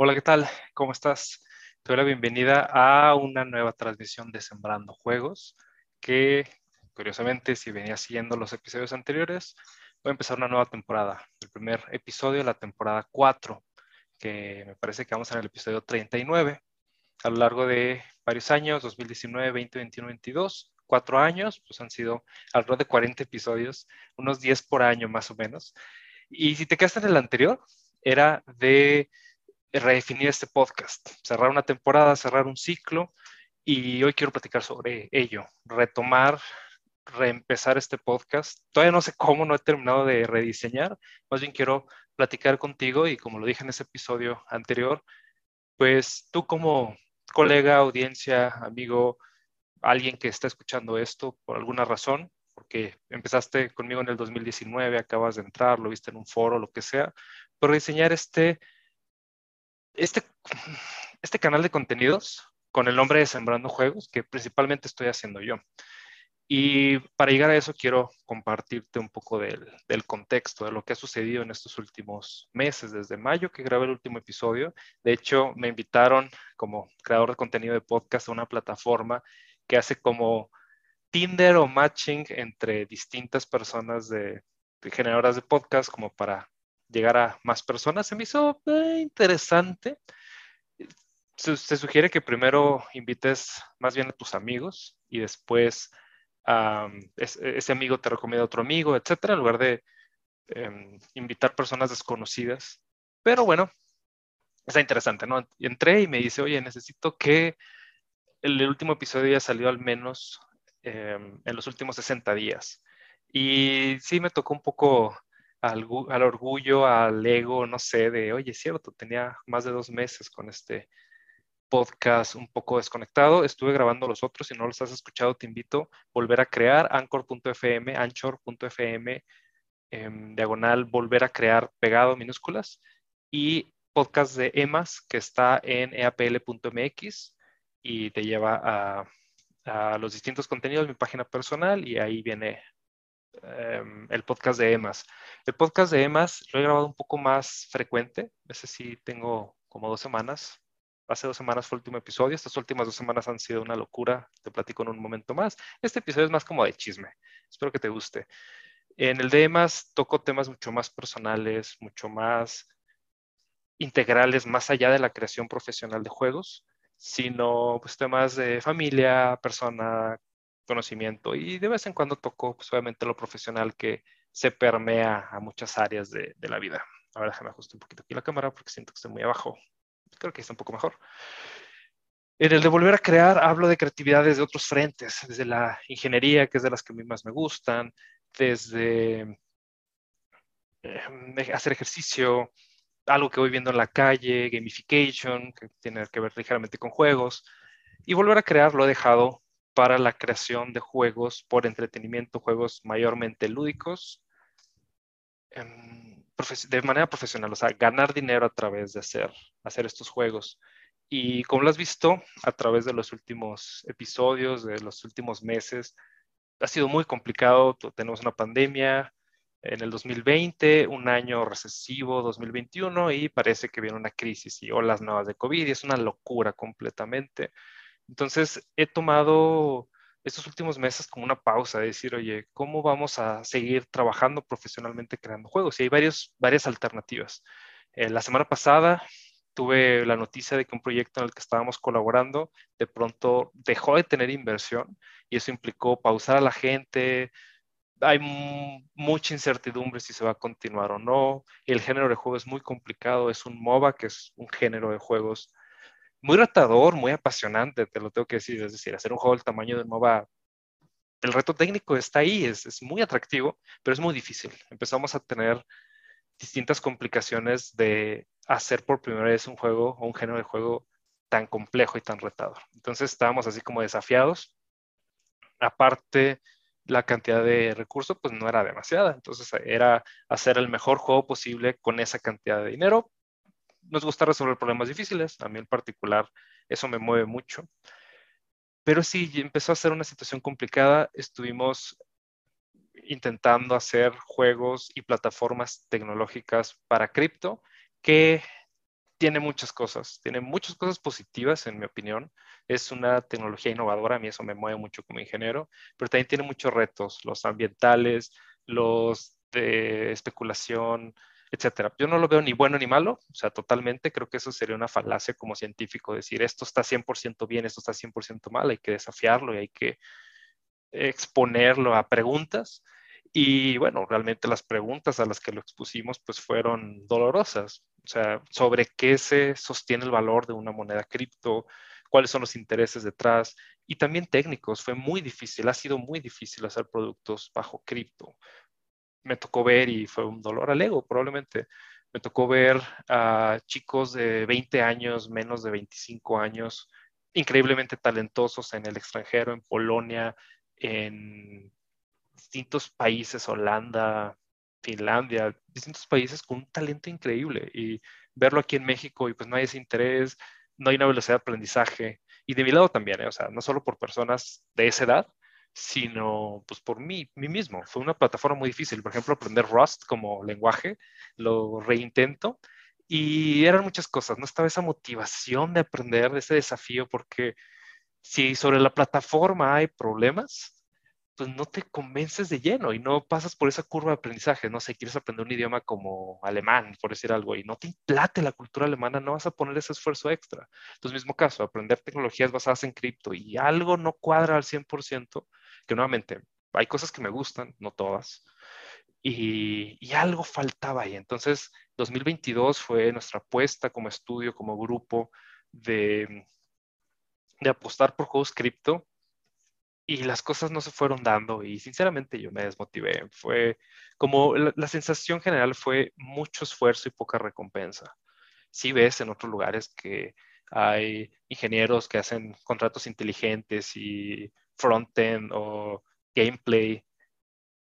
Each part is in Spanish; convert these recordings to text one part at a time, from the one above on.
Hola, ¿qué tal? ¿Cómo estás? Te doy la bienvenida a una nueva transmisión de Sembrando Juegos, que curiosamente, si venías siguiendo los episodios anteriores, voy a empezar una nueva temporada. El primer episodio de la temporada 4, que me parece que vamos en el episodio 39. A lo largo de varios años, 2019, 20, 21, 22, cuatro años, pues han sido alrededor de 40 episodios, unos 10 por año más o menos. Y si te quedaste en el anterior, era de redefinir este podcast, cerrar una temporada, cerrar un ciclo y hoy quiero platicar sobre ello, retomar, reempezar este podcast. Todavía no sé cómo, no he terminado de rediseñar, más bien quiero platicar contigo y como lo dije en ese episodio anterior, pues tú como colega, audiencia, amigo, alguien que está escuchando esto por alguna razón, porque empezaste conmigo en el 2019, acabas de entrar, lo viste en un foro, lo que sea, por diseñar este este, este canal de contenidos con el nombre de Sembrando Juegos, que principalmente estoy haciendo yo. Y para llegar a eso quiero compartirte un poco del, del, contexto, de lo que ha sucedido en estos últimos meses, desde mayo que grabé el último episodio. De hecho, me invitaron como creador de contenido de podcast a una plataforma que hace como Tinder o matching entre distintas personas de, de generadoras de podcast como para llegar a más personas. Se me hizo eh, interesante. Se, sugiere que primero invites más bien a tus amigos y después ese amigo te recomienda a otro amigo, etcétera, en lugar de em, invitar personas desconocidas. Pero bueno, está interesante, ¿no? entré y me dice, oye, necesito que el, último episodio haya salido al menos em, en los últimos 60 días. Y sí me tocó un poco al, orgullo, al ego, no sé, de, oye, es cierto, tenía más de dos meses con este podcast un poco desconectado. Estuve grabando los otros, si no los has escuchado, te invito a volver a crear anchor.fm, anchor.fm, em, diagonal, volver a crear pegado minúsculas, y podcast de EMAS, que está en eapl.mx y te lleva a, a los distintos contenidos mi página personal y ahí viene Em, el podcast de EMAS. El podcast de EMAS lo he grabado un poco más frecuente, ese sí tengo como dos semanas. Hace dos semanas fue el último episodio, estas últimas dos semanas han sido una locura, te platico en un momento más. Este episodio es más como de chisme, espero que te guste. En el de EMAS toco temas mucho más personales, mucho más integrales, más allá de la creación profesional de juegos, sino pues temas de familia, persona, conocimiento y de vez en cuando toco pues, obviamente lo profesional que se permea a muchas áreas de, de la vida. Ahora déjame ajustar un poquito aquí la cámara porque siento que estoy muy abajo. Creo que está un poco mejor. En el de volver a crear hablo de creatividad desde otros frentes, desde la ingeniería, que es de las que a mí más me gustan, desde eh, hacer ejercicio, algo que voy viendo en la calle, gamification, que tiene que ver ligeramente con juegos, y volver a crear lo he dejado para la creación de juegos por entretenimiento, juegos mayormente lúdicos, em, de manera profesional, o sea, ganar dinero a través de hacer, hacer estos juegos. Y como lo has visto a través de los últimos episodios, de los últimos meses, ha sido muy complicado. Tenemos una pandemia en el 2020, un año recesivo 2021 y parece que viene una crisis y olas nuevas de COVID y es una locura completamente. Entonces, he tomado estos últimos meses como una pausa, de decir, oye, ¿cómo vamos a seguir trabajando profesionalmente creando juegos? Y hay varios, varias alternativas. Eh, la semana pasada tuve la noticia de que un proyecto en el que estábamos colaborando de pronto dejó de tener inversión y eso implicó pausar a la gente. Hay mucha incertidumbre si se va a continuar o no. El género de juego es muy complicado, es un MOBA, que es un género de juegos muy retador, muy apasionante, te lo tengo que decir. Es decir, hacer un juego del tamaño de MOBA, el reto técnico está ahí, es, es muy atractivo, pero es muy difícil. Empezamos a tener distintas complicaciones de hacer por primera vez un juego o un género de juego tan complejo y tan retador. Entonces estábamos así como desafiados. Aparte, la cantidad de recursos pues no era demasiada. Entonces era hacer el mejor juego posible con esa cantidad de dinero, nos gusta resolver problemas difíciles, a mí en particular eso me mueve mucho. Pero sí, empezó a ser una situación complicada, estuvimos intentando hacer juegos y plataformas tecnológicas para cripto que tiene muchas cosas, tiene muchas cosas positivas en mi opinión. Es una tecnología innovadora, a mí eso me mueve mucho como ingeniero, pero también tiene muchos retos, los ambientales, los de especulación, etcétera. Yo no lo veo ni bueno ni malo, o sea, totalmente creo que eso sería una falacia como científico, decir esto está 100% bien, esto está 100% mal, hay que desafiarlo y hay que exponerlo a preguntas. Y bueno, realmente las preguntas a las que lo expusimos pues fueron dolorosas, o sea, sobre qué se sostiene el valor de una moneda cripto, cuáles son los intereses detrás y también técnicos. Fue muy difícil, ha sido muy difícil hacer productos bajo cripto. Me tocó ver y fue un dolor al ego probablemente. Me tocó ver a chicos de 20 años, menos de 25 años, increíblemente talentosos en el extranjero, en Polonia, en distintos países, Holanda, Finlandia, distintos países con un talento increíble y verlo aquí en México y pues no hay ese interés, no hay una velocidad de aprendizaje y de mi lado también, ¿eh? o sea, no solo por personas de esa edad, sino pues por mí, mí mismo. Fue una plataforma muy difícil, por ejemplo, aprender Rust como lenguaje, lo reintento y eran muchas cosas, no estaba esa motivación de aprender, ese desafío, porque si sobre la plataforma hay problemas, pues no te convences de lleno y no pasas por esa curva de aprendizaje. No sé, quieres aprender un idioma como alemán, por decir algo, y no te implate la cultura alemana, no vas a poner ese esfuerzo extra. Entonces, mismo caso, aprender tecnologías basadas en cripto y algo no cuadra al 100%, que nuevamente hay cosas que me gustan, no todas, y, y algo faltaba ahí. Entonces, 2022 fue nuestra apuesta como estudio, como grupo de de apostar por juegos cripto y las cosas no se fueron dando y sinceramente yo me desmotivé. Fue como la, sensación general fue mucho esfuerzo y poca recompensa. Si ves en otros lugares que hay ingenieros que hacen contratos inteligentes y frontend o gameplay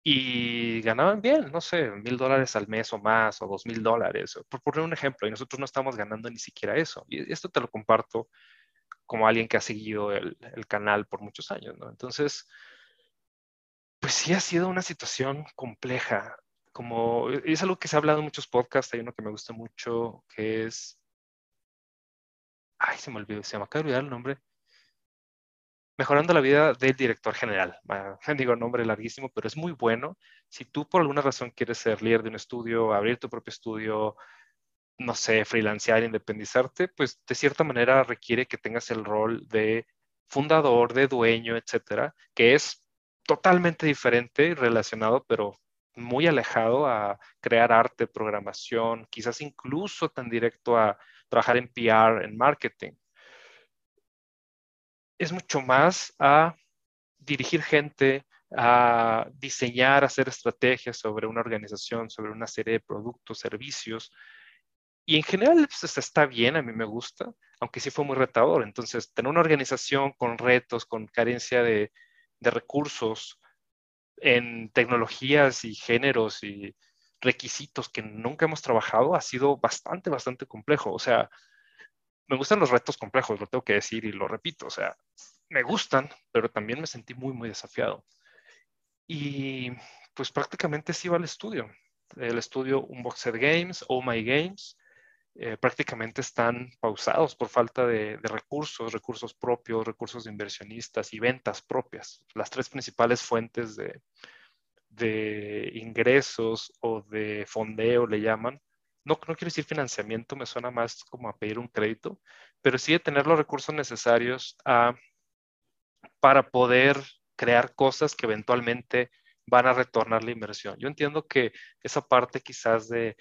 y ganaban bien, no sé, mil dólares al mes o más o dos mil dólares, por poner un ejemplo, y nosotros no estamos ganando ni siquiera eso. Y esto te lo comparto como alguien que ha seguido el, canal por muchos años, ¿no? Entonces, pues sí ha sido una situación compleja. Como es algo que se ha hablado en muchos podcasts, hay uno que me gusta mucho, que es, ay, se me olvidó, se me acaba de olvidar el nombre, Mejorando la vida del director general. Digo, nombre larguísimo, pero es muy bueno. Si tú por alguna razón quieres ser líder de un estudio, abrir tu propio estudio, no sé, freelancear, independizarte, pues de cierta manera requiere que tengas el rol de fundador, de dueño, etcétera, que es totalmente diferente y relacionado, pero muy alejado a crear arte, programación, quizás incluso tan directo a trabajar en PR, en marketing. Es mucho más a dirigir gente, a diseñar, hacer estrategias sobre una organización, sobre una serie de productos, servicios, y en general pues, está bien, a mí me gusta, aunque sí fue muy retador. Entonces, tener una organización con retos, con carencia de, recursos en tecnologías y géneros y requisitos que nunca hemos trabajado ha sido bastante, bastante complejo. O sea, me gustan los retos complejos, lo tengo que decir y lo repito. O sea, me gustan, pero también me sentí muy, muy desafiado. Y pues prácticamente sí va al estudio. El estudio Unboxed Games, Oh My Games, eh, prácticamente están pausados por falta de, recursos, recursos propios, recursos de inversionistas y ventas propias. Las tres principales fuentes de, de ingresos o de fondeo le llaman. No, no quiero decir financiamiento, me suena más como a pedir un crédito, pero sí de tener los recursos necesarios para poder crear cosas que eventualmente van a retornar la inversión. Yo entiendo que esa parte quizás de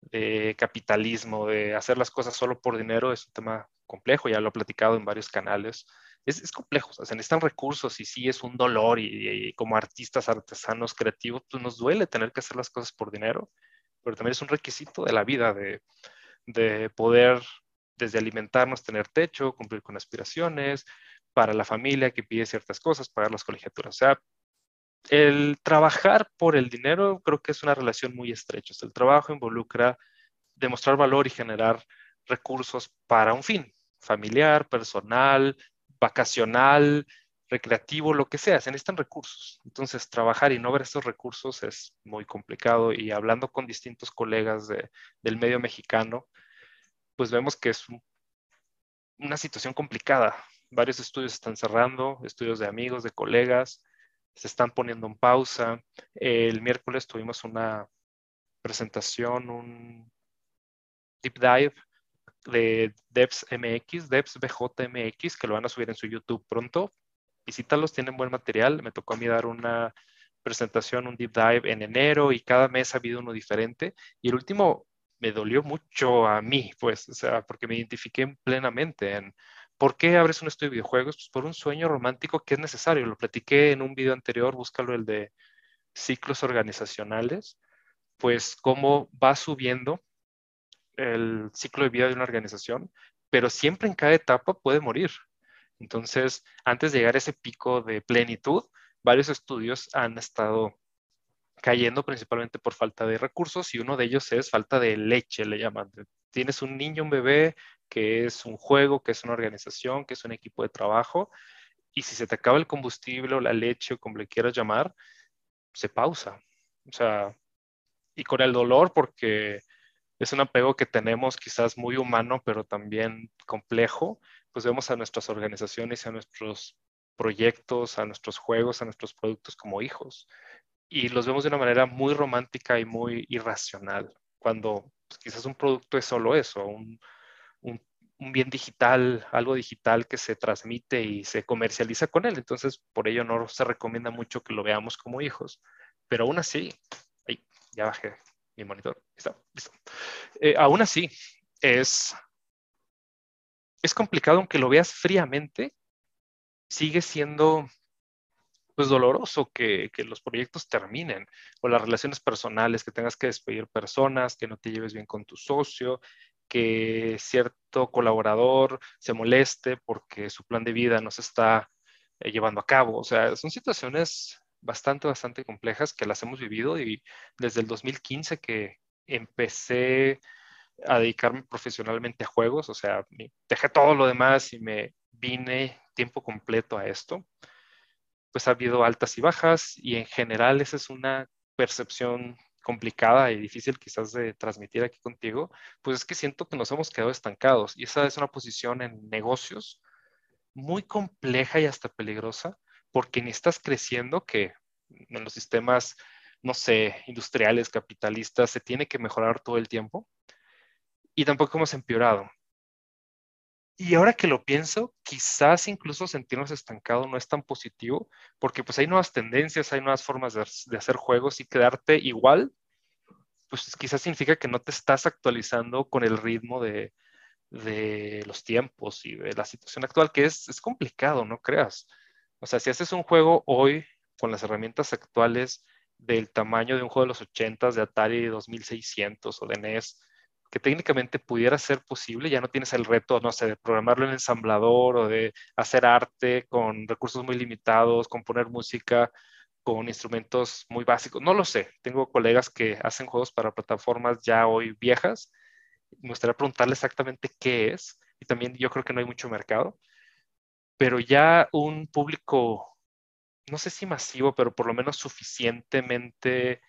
de capitalismo, de hacer las cosas solo por dinero, es un tema complejo, ya lo he platicado en varios canales. Es, es complejo, o sea, se necesitan recursos y sí es un dolor y, como artistas, artesanos, creativos, pues nos duele tener que hacer las cosas por dinero, pero también es un requisito de la vida, de, de poder desde alimentarnos, tener techo, cumplir con aspiraciones, para la familia que pide ciertas cosas, pagar las colegiaturas. O sea, el trabajar por el dinero creo que es una relación muy estrecha. el trabajo involucra demostrar valor y generar recursos para un fin, familiar, personal, vacacional, recreativo, lo que sea, se necesitan recursos. Entonces, trabajar y no ver estos recursos es muy complicado y hablando con distintos colegas del medio mexicano, pues vemos que es una situación complicada. Varios estudios están cerrando, estudios de amigos, de colegas, se están poniendo en pausa. El miércoles tuvimos una presentación, un deep dive de Devs MX, Devs BJMX, que lo van a subir en su YouTube pronto. Visítalos, tienen buen material. Me tocó a mí dar una presentación, un deep dive en enero y cada mes ha habido uno diferente. Y el último me dolió mucho a mí, pues, o sea, porque me identifiqué plenamente en por qué abres un estudio de videojuegos, pues por un sueño romántico que es necesario. Lo platiqué en un video anterior, búscalo el de ciclos organizacionales, pues cómo va subiendo el ciclo de vida de una organización, pero siempre en cada etapa puede morir. Entonces, antes de llegar a ese pico de plenitud, varios estudios han estado cayendo principalmente por falta de recursos y uno de ellos es falta de leche, le llaman. Tienes un niño, un bebé, que es un juego, que es una organización, que es un equipo de trabajo, y si se te acaba el combustible o la leche o como le quieras llamar, se pausa. O sea, y con el dolor porque es un apego que tenemos quizás muy humano, pero también complejo, pues vemos a nuestras organizaciones, a nuestros proyectos, a nuestros juegos, a nuestros productos como hijos. Y los vemos de una manera muy romántica y muy irracional, cuando pues, quizás un producto es solo eso, un, un, un, bien digital, algo digital que se transmite y se comercializa con él. Entonces, por ello no se recomienda mucho que lo veamos como hijos. Pero aún así, ay, ya bajé mi monitor, listo, listo. Eh, aún así, es, es complicado, aunque lo veas fríamente, sigue siendo pues doloroso que, que, los proyectos terminen o las relaciones personales, que tengas que despedir personas, que no te lleves bien con tu socio, que cierto colaborador se moleste porque su plan de vida no se está eh, llevando a cabo. O sea, son situaciones bastante, bastante complejas que las hemos vivido y desde el 2015 que empecé a dedicarme profesionalmente a juegos, o sea, dejé todo lo demás y me vine tiempo completo a esto, pues ha habido altas y bajas y en general esa es una percepción complicada y difícil quizás de transmitir aquí contigo, pues es que siento que nos hemos quedado estancados y esa es una posición en negocios muy compleja y hasta peligrosa porque ni estás creciendo que en los sistemas, no sé, industriales, capitalistas, se tiene que mejorar todo el tiempo y tampoco hemos empeorado. Y ahora que lo pienso, quizás incluso sentirnos estancados no es tan positivo, porque pues hay nuevas tendencias, hay nuevas formas de, hacer juegos y quedarte igual, pues quizás significa que no te estás actualizando con el ritmo de, los tiempos y de la situación actual, que es, es complicado, no creas. O sea, si haces un juego hoy con las herramientas actuales del tamaño de un juego de los 80s, de Atari 2600 o de NES, que técnicamente pudiera ser posible, ya no tienes el reto, no sé, de programarlo en ensamblador o de hacer arte con recursos muy limitados, componer música con instrumentos muy básicos. No lo sé, tengo colegas que hacen juegos para plataformas ya hoy viejas. Me gustaría preguntarle exactamente qué es y también yo creo que no hay mucho mercado, pero ya un público, no sé si masivo, pero por lo menos suficientemente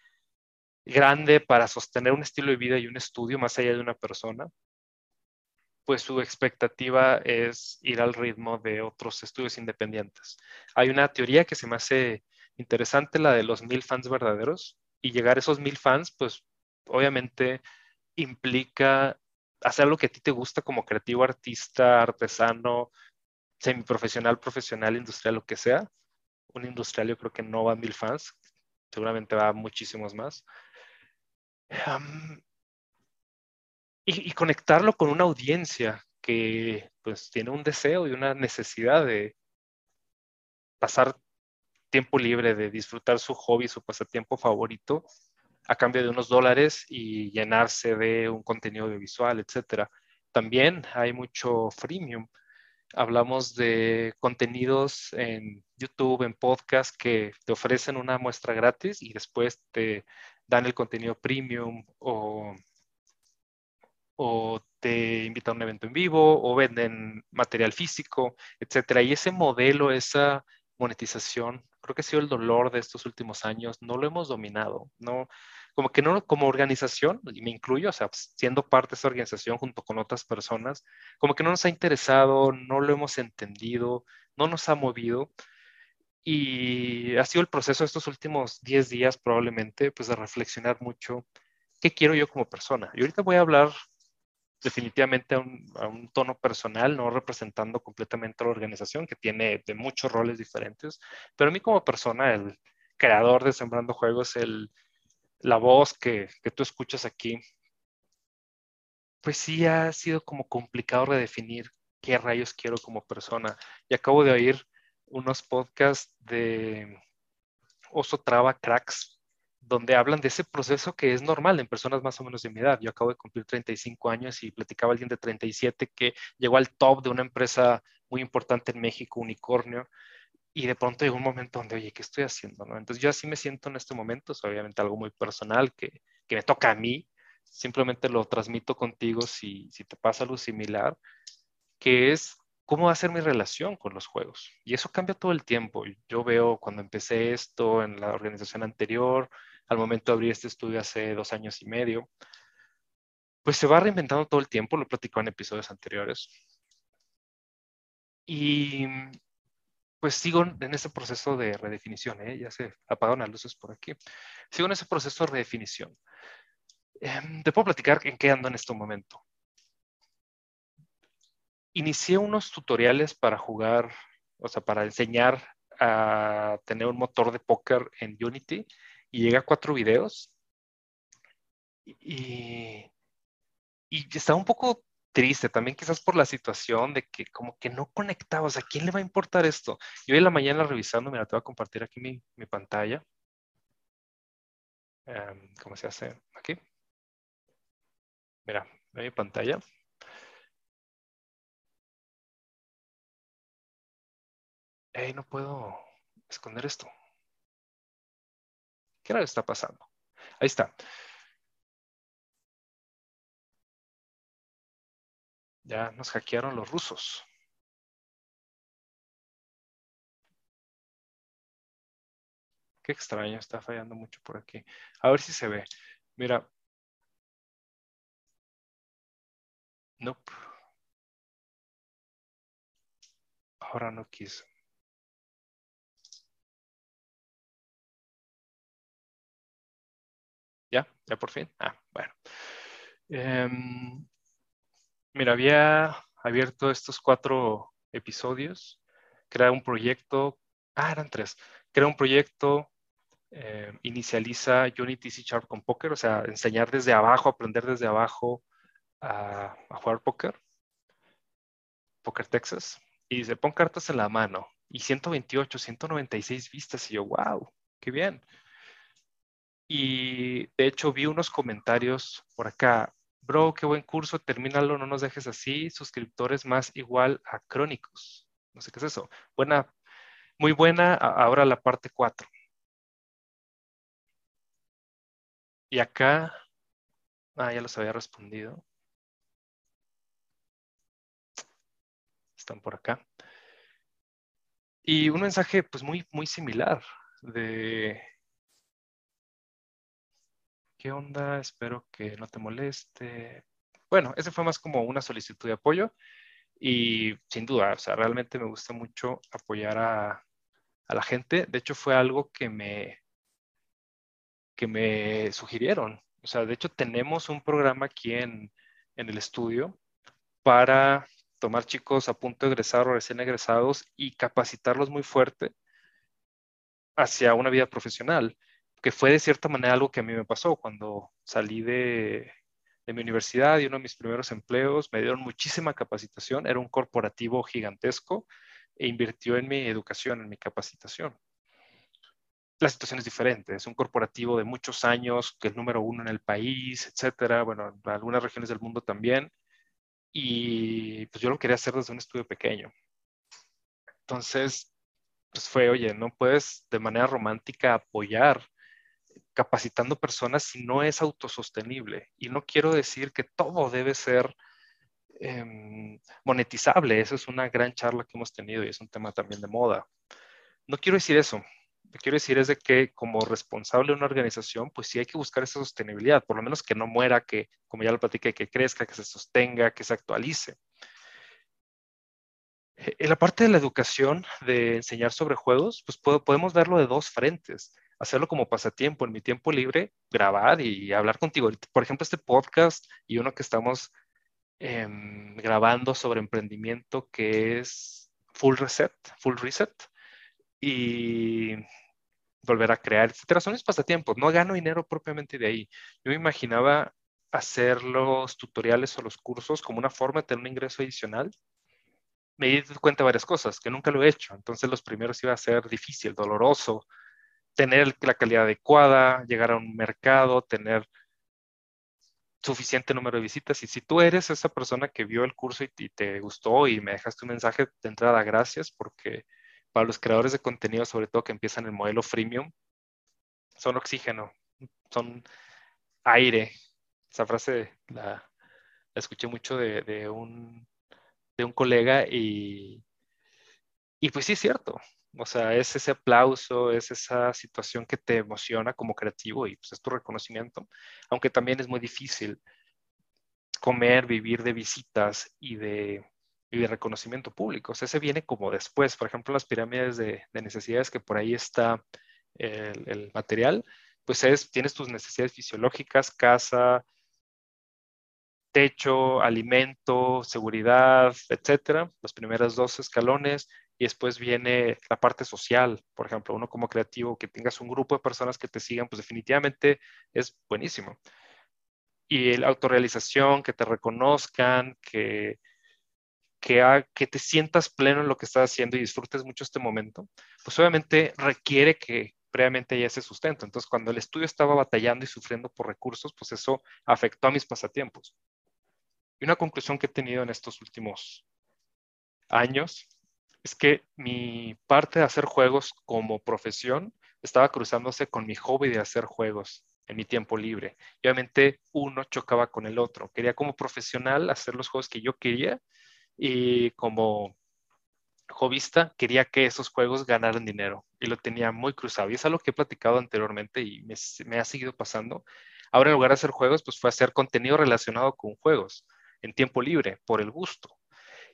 grande para sostener un estilo de vida y un estudio más allá de una persona, pues su expectativa es ir al ritmo de otros estudios independientes. Hay una teoría que se me hace interesante, la de los mil fans verdaderos, y llegar a esos mil fans, pues obviamente implica hacer lo que a ti te gusta como creativo, artista, artesano, semiprofesional, profesional, industrial, lo que sea. Un industrial yo creo que no va a mil fans, seguramente va a muchísimos más y, conectarlo con una audiencia que pues tiene un deseo y una necesidad de pasar tiempo libre, de disfrutar su hobby, su pasatiempo favorito a cambio de unos dólares y llenarse de un contenido audiovisual, etcétera. También hay mucho freemium. Hablamos de contenidos en YouTube, en podcast que te ofrecen una muestra gratis y después te dan el contenido premium o, te invitan a un evento en vivo o venden material físico, etcétera. Y ese modelo, esa monetización, creo que ha sido el dolor de estos últimos años, no lo hemos dominado, no, como que no, como organización, y me incluyo, o sea, siendo parte de esta organización junto con otras personas, como que no nos ha interesado, no lo hemos entendido, no nos ha movido. Y ha sido el proceso estos últimos 10 días probablemente, pues de reflexionar mucho qué quiero yo como persona. Y ahorita voy a hablar definitivamente a un, tono personal, no representando completamente a la organización, que tiene de muchos roles diferentes, pero a mí como persona, el creador de Sembrando Juegos, el, la voz que, que tú escuchas aquí, pues sí ha sido como complicado redefinir qué rayos quiero como persona. Y acabo de oír unos podcasts de Oso Traba Cracks, donde hablan de ese proceso que es normal en personas más o menos de mi edad. Yo acabo de cumplir 35 años y platicaba alguien de 37 que llegó al top de una empresa muy importante en México, Unicornio, y de pronto llegó un momento donde, oye, ¿qué estoy haciendo? ¿no? Entonces yo así me siento en este momento, es obviamente algo muy personal que, que me toca a mí, simplemente lo transmito contigo si, si te pasa algo similar, que es cómo va a ser mi relación con los juegos. Y eso cambia todo el tiempo. Yo veo cuando empecé esto en la organización anterior, al momento de abrir este estudio hace dos años y medio, pues se va reinventando todo el tiempo, lo platicó en episodios anteriores. Y pues sigo en ese proceso de redefinición, ¿eh? ya se apagaron las luces por aquí. Sigo en ese proceso de redefinición. Eh, te puedo platicar en qué ando en este momento. Inicié unos tutoriales para jugar, o sea, para enseñar a tener un motor de póker en Unity y llegué a cuatro videos y, y estaba un poco triste también quizás por la situación de que como que no conectaba, o sea, ¿a quién le va a importar esto? Y hoy en la mañana revisando, mira, te voy a compartir aquí mi, mi pantalla. Em, ¿Cómo se hace? Aquí. Mira, mi pantalla. No puedo esconder esto. ¿Qué era está pasando? Ahí está. Ya nos hackearon los rusos. Qué extraño, está fallando mucho por aquí. A ver si se ve. Mira. Nope. Ahora no quiso. ¿Ya? ¿Ya por fin? Ah, bueno. Em, mira, había abierto estos cuatro episodios, crea un proyecto, ah, eran tres, crea un proyecto, em, inicializa Unity C Sharp con Poker, o sea, enseñar desde abajo, aprender desde abajo a, jugar póker, Poker Texas, y se pon cartas en la mano, y 128, 196 vistas, y yo, wow, qué bien. Y de hecho vi unos comentarios por acá. Bro, qué buen curso, termínalo, no nos dejes así. Suscriptores más igual a crónicos. No sé qué es eso. Buena, muy buena. Ahora la parte 4. Y acá, ah, ya los había respondido. Están por acá. Y un mensaje pues muy, muy similar de ¿qué onda? Espero que no te moleste. Bueno, ese fue más como una solicitud de apoyo y sin duda, o sea, realmente me gusta mucho apoyar a, la gente. De hecho, fue algo que me, que me sugirieron. O sea, de hecho, tenemos un programa aquí en, en el estudio para tomar chicos a punto de egresar o recién egresados y capacitarlos muy fuerte hacia una vida profesional que fue de cierta manera algo que a mí me pasó cuando salí de, mi universidad y uno de mis primeros empleos, me dieron muchísima capacitación, era un corporativo gigantesco e invirtió en mi educación, en mi capacitación. La situación es diferente, es un corporativo de muchos años, que es número uno en el país, etcétera, bueno, en algunas regiones del mundo también, y pues yo lo quería hacer desde un estudio pequeño. Entonces, pues fue, oye, no puedes de manera romántica apoyar capacitando personas si no es autosostenible. Y no quiero decir que todo debe ser em, monetizable. Esa es una gran charla que hemos tenido y es un tema también de moda. No quiero decir eso. que quiero decir es de que como responsable de una organización, pues sí hay que buscar esa sostenibilidad, por lo menos que no muera, que, como ya lo platiqué, que crezca, que se sostenga, que se actualice. En la parte de la educación, de enseñar sobre juegos, pues podemos verlo de dos frentes. Hacerlo como pasatiempo, en mi tiempo libre, grabar y hablar contigo. Por ejemplo, este podcast y uno que estamos em, grabando sobre emprendimiento que es Full Reset, Full Reset, y volver a crear, etcétera. Son mis pasatiempos, no gano dinero propiamente de ahí. Yo me imaginaba hacer los tutoriales o los cursos como una forma de tener un ingreso adicional me di cuenta de varias cosas, que nunca lo he hecho. Entonces los primeros iba a ser difícil, doloroso, tener la calidad adecuada, llegar a un mercado, tener suficiente número de visitas. Y si tú eres esa persona que vio el curso y, te gustó y me dejaste un mensaje de entrada, gracias, porque para los creadores de contenido, sobre todo que empiezan el modelo freemium, son oxígeno, son aire. Esa frase la, escuché mucho de un de un colega y, y pues sí es cierto. O sea, es ese aplauso, es esa situación que te emociona como creativo y pues es tu reconocimiento, aunque también es muy difícil comer, vivir de visitas y de, y de reconocimiento público. O sea, ese viene como después. Por ejemplo, las pirámides de, necesidades que por ahí está el, el, material, pues es, tienes tus necesidades fisiológicas, casa, techo, alimento, seguridad, etcétera, los primeros dos escalones, y después viene la parte social, por ejemplo, uno como creativo, que tengas un grupo de personas que te sigan, pues definitivamente es buenísimo. Y la autorrealización, que te reconozcan, que, que, que te sientas pleno en lo que estás haciendo y disfrutes mucho este momento, pues obviamente requiere que previamente haya ese sustento. Entonces, cuando el estudio estaba batallando y sufriendo por recursos, pues eso afectó a mis pasatiempos. Y una conclusión que he tenido en estos últimos años es que mi parte de hacer juegos como profesión estaba cruzándose con mi hobby de hacer juegos en mi tiempo libre. Y obviamente uno chocaba con el otro. Quería como profesional hacer los juegos que yo quería y como hobbyista quería que esos juegos ganaran dinero y lo tenía muy cruzado. Y es algo que he platicado anteriormente y me, me ha seguido pasando. Ahora en lugar de hacer juegos, pues fue hacer contenido relacionado con juegos en tiempo libre, por el gusto.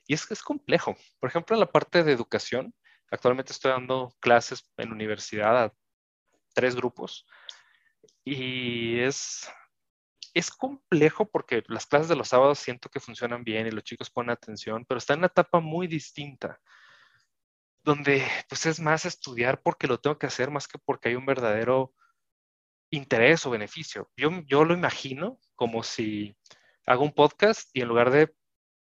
Y es que es complejo. Por ejemplo, en la parte de educación, actualmente estoy dando clases en universidad a tres grupos y es, es complejo porque las clases de los sábados siento que funcionan bien y los chicos ponen atención, pero está en una etapa muy distinta donde pues es más estudiar porque lo tengo que hacer más que porque hay un verdadero interés o beneficio. Yo, yo lo imagino como si hago un podcast y en lugar de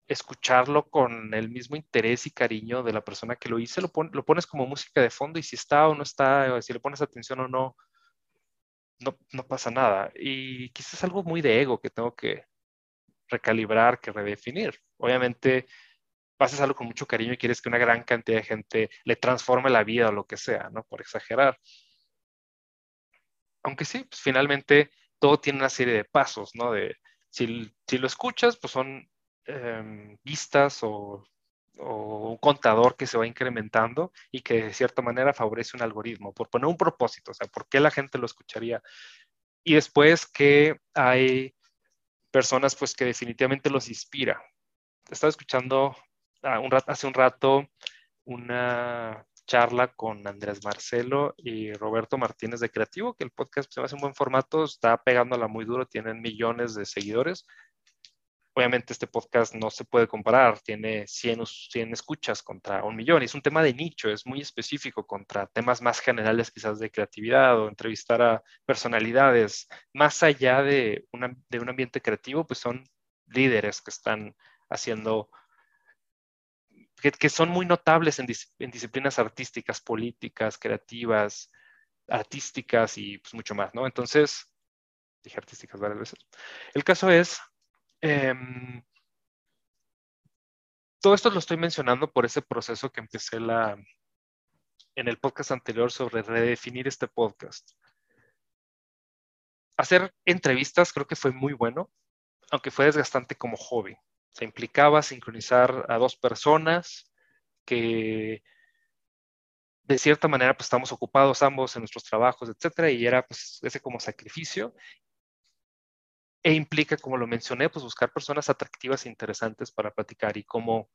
escucharlo con el mismo interés y cariño de la persona que lo hice, lo, pones como música de fondo y si está o no está, si le pones atención o no, no, no pasa nada. Y quizás es algo muy de ego que tengo que recalibrar, que redefinir. Obviamente, haces algo con mucho cariño y quieres que una gran cantidad de gente le transforme la vida o lo que sea, ¿no? Por exagerar. Aunque sí, pues finalmente todo tiene una serie de pasos, ¿no? De, si, lo escuchas, pues son em, vistas o, un contador que se va incrementando y que de cierta manera favorece un algoritmo, por poner un propósito, o sea, ¿por qué la gente lo escucharía? Y después que hay personas pues que definitivamente los inspira. Estaba escuchando ah, hace un rato una charla con Andrés Marcelo y Roberto Martínez de Creativo, que el podcast se hace un buen formato, está pegándola muy duro, tienen millones de seguidores. Obviamente este podcast no se puede comparar, tiene 100, 100 escuchas contra un millón, y es un tema de nicho, es muy específico contra temas más generales quizás de creatividad o entrevistar a personalidades. Más allá de, de un ambiente creativo, pues son líderes que están haciendo que, son muy notables en, disciplinas artísticas, políticas, creativas, artísticas y pues mucho más, ¿no? Entonces, dije artísticas varias veces. El caso es, em, todo esto lo estoy mencionando por ese proceso que empecé la, en el podcast anterior sobre redefinir este podcast. Hacer entrevistas creo que fue muy bueno, aunque fue desgastante como hobby. Se implicaba sincronizar a dos personas que de cierta manera, pues estamos ocupados ambos en nuestros trabajos, etcétera, y era pues ese como sacrificio. E implica, como lo mencioné, pues buscar personas atractivas e interesantes para platicar. Y como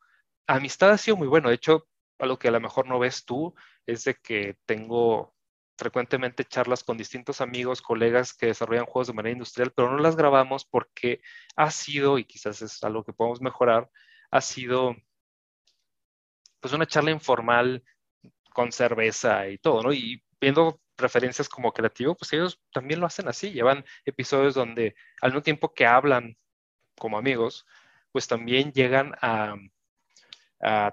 amistad ha sido muy bueno. De hecho, algo que a lo mejor no ves tú es de que tengo frecuentemente charlas con distintos amigos, colegas que desarrollan juegos de manera industrial, pero no las grabamos porque ha sido, y quizás es algo que podemos mejorar, ha sido pues una charla informal con cerveza y todo, ¿no? Y viendo referencias como creativo, pues ellos también lo hacen así, llevan episodios donde al mismo tiempo que hablan como amigos, pues también llegan a,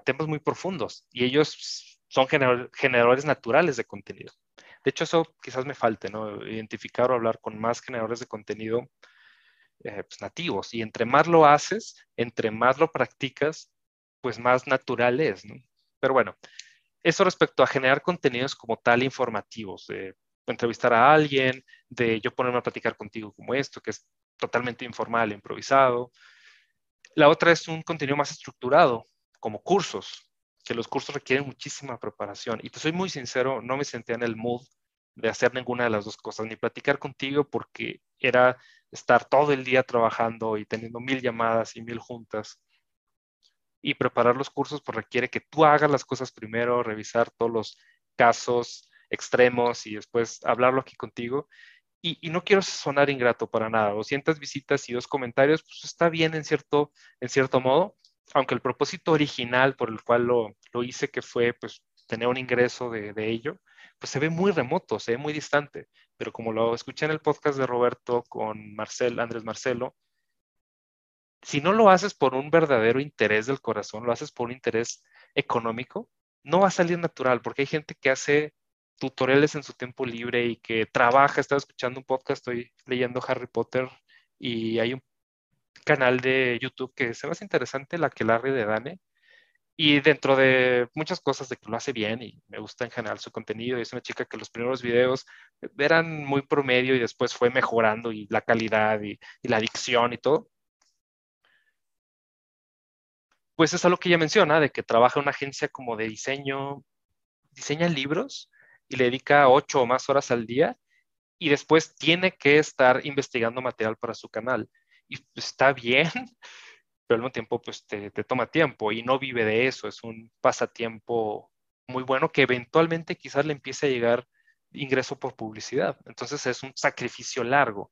temas muy profundos y ellos son generadores naturales de contenido. De hecho, eso quizás me falte, ¿no? Identificar o hablar con más generadores de contenido eh, pues, nativos. Y entre más lo haces, entre más lo practicas, pues más natural es, ¿no? Pero bueno, eso respecto a generar contenidos como tal informativos, de entrevistar a alguien, de yo ponerme a platicar contigo como esto, que es totalmente informal, improvisado. La otra es un contenido más estructurado, como cursos, que los cursos requieren muchísima preparación. Y te soy muy sincero, no me sentía en el mood de hacer ninguna de las dos cosas, ni platicar contigo porque era estar todo el día trabajando y teniendo mil llamadas y mil juntas. Y preparar los cursos pues requiere que tú hagas las cosas primero, revisar todos los casos extremos y después hablarlo aquí contigo. Y, no quiero sonar ingrato para nada. 200 visitas y dos comentarios, pues está bien en cierto, en cierto modo, aunque el propósito original por el cual lo, lo hice, que fue pues tener un ingreso de, de, ello, pues se ve muy remoto, se ve muy distante. Pero como lo escuché en el podcast de Roberto con Marcel, Andrés Marcelo, si no lo haces por un verdadero interés del corazón, lo haces por un interés económico, no va a salir natural, porque hay gente que hace tutoriales en su tiempo libre y que trabaja, estaba escuchando un podcast, estoy leyendo Harry Potter y hay un canal de YouTube que se me hace interesante, la que Larry de Dane. Y dentro de muchas cosas de que lo hace bien y me gusta en general su contenido, es una chica que los primeros videos eran muy promedio y después fue mejorando y la calidad y, y la adicción y todo. Pues es algo que ella menciona, de que trabaja en una agencia como de diseño, diseña libros y le dedica ocho o más horas al día y después tiene que estar investigando material para su canal y pues, está bien, pero al mismo tiempo pues te, toma tiempo y no vive de eso, es un pasatiempo muy bueno que eventualmente quizás le empiece a llegar ingreso por publicidad. Entonces es un sacrificio largo.